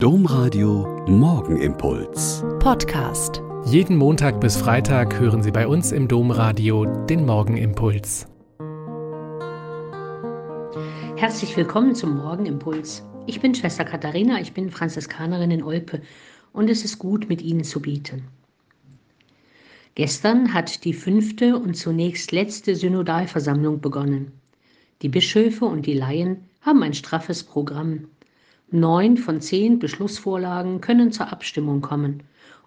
Domradio Morgenimpuls. Podcast. Jeden Montag bis Freitag hören Sie bei uns im Domradio den Morgenimpuls. Herzlich willkommen zum Morgenimpuls. Ich bin Schwester Katharina, ich bin Franziskanerin in Olpe und es ist gut, mit Ihnen zu beten. Gestern hat die fünfte und zunächst letzte Synodalversammlung begonnen. Die Bischöfe und die Laien haben ein straffes Programm. Neun von zehn Beschlussvorlagen können zur Abstimmung kommen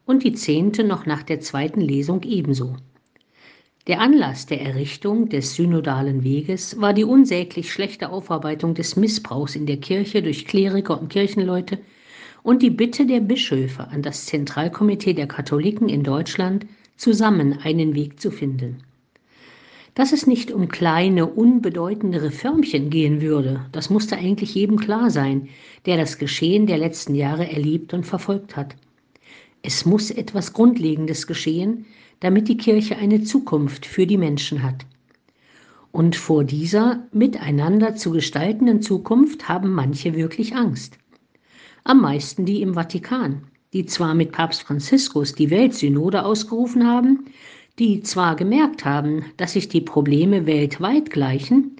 und die zehnte noch nach der zweiten Lesung ebenso. Der Anlass der Errichtung des synodalen Weges war die unsäglich schlechte Aufarbeitung des Missbrauchs in der Kirche durch Kleriker und Kirchenleute und die Bitte der Bischöfe an das Zentralkomitee der Katholiken in Deutschland, zusammen einen Weg zu finden. Dass es nicht um kleine, unbedeutende Reformchen gehen würde, das musste eigentlich jedem klar sein, der das Geschehen der letzten Jahre erlebt und verfolgt hat. Es muss etwas Grundlegendes geschehen, damit die Kirche eine Zukunft für die Menschen hat. Und vor dieser miteinander zu gestaltenden Zukunft haben manche wirklich Angst. Am meisten die im Vatikan, die zwar mit Papst Franziskus die Weltsynode ausgerufen haben, die zwar gemerkt haben, dass sich die Probleme weltweit gleichen,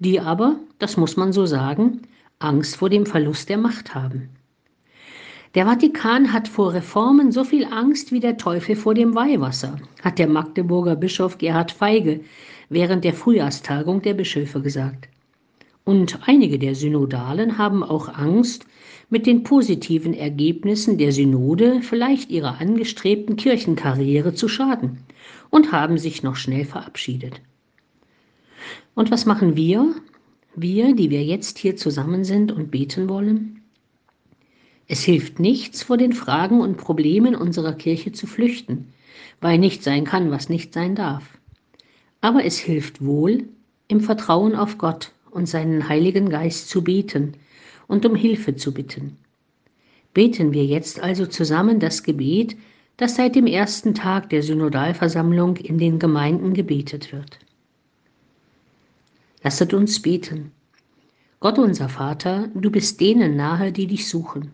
die aber, das muss man so sagen, Angst vor dem Verlust der Macht haben. Der Vatikan hat vor Reformen so viel Angst wie der Teufel vor dem Weihwasser, hat der Magdeburger Bischof Gerhard Feige während der Frühjahrstagung der Bischöfe gesagt. Und einige der Synodalen haben auch Angst, mit den positiven Ergebnissen der Synode vielleicht ihrer angestrebten Kirchenkarriere zu schaden und haben sich noch schnell verabschiedet. Und was machen wir, wir, die wir jetzt hier zusammen sind und beten wollen? Es hilft nichts, vor den Fragen und Problemen unserer Kirche zu flüchten, weil nicht sein kann, was nicht sein darf. Aber es hilft wohl, im Vertrauen auf Gott und seinen Heiligen Geist zu beten und um Hilfe zu bitten. Beten wir jetzt also zusammen das Gebet, das seit dem ersten Tag der Synodalversammlung in den Gemeinden gebetet wird. Lasset uns beten. Gott unser Vater, du bist denen nahe, die dich suchen.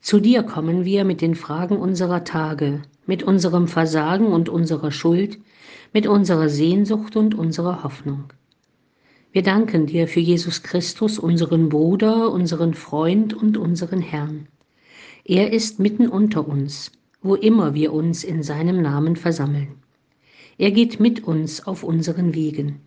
Zu dir kommen wir mit den Fragen unserer Tage, mit unserem Versagen und unserer Schuld, mit unserer Sehnsucht und unserer Hoffnung. Wir danken dir für Jesus Christus, unseren Bruder, unseren Freund und unseren Herrn. Er ist mitten unter uns, wo immer wir uns in seinem Namen versammeln. Er geht mit uns auf unseren Wegen.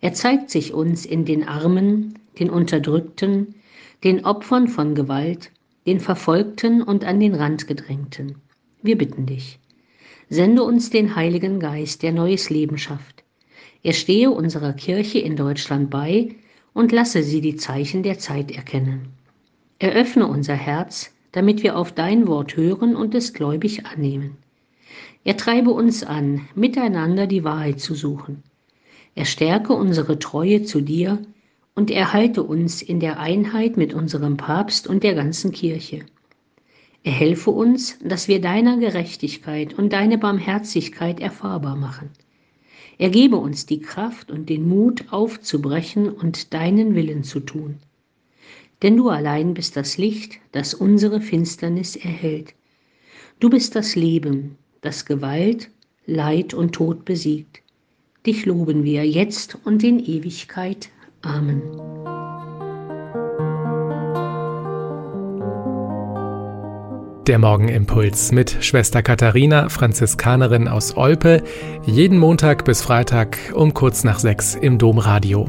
Er zeigt sich uns in den Armen, den Unterdrückten, den Opfern von Gewalt, den Verfolgten und an den Rand gedrängten. Wir bitten dich. Sende uns den Heiligen Geist, der neues Leben schafft er stehe unserer Kirche in Deutschland bei und lasse sie die Zeichen der Zeit erkennen. Eröffne unser Herz, damit wir auf dein Wort hören und es gläubig annehmen. Er treibe uns an, miteinander die Wahrheit zu suchen. Er stärke unsere Treue zu dir und erhalte uns in der Einheit mit unserem Papst und der ganzen Kirche. Er helfe uns, dass wir deiner Gerechtigkeit und deine Barmherzigkeit erfahrbar machen. Er gebe uns die Kraft und den Mut aufzubrechen und deinen Willen zu tun. Denn du allein bist das Licht, das unsere Finsternis erhält. Du bist das Leben, das Gewalt, Leid und Tod besiegt. Dich loben wir jetzt und in Ewigkeit. Amen. Der Morgenimpuls mit Schwester Katharina, Franziskanerin aus Olpe, jeden Montag bis Freitag um kurz nach sechs im Domradio.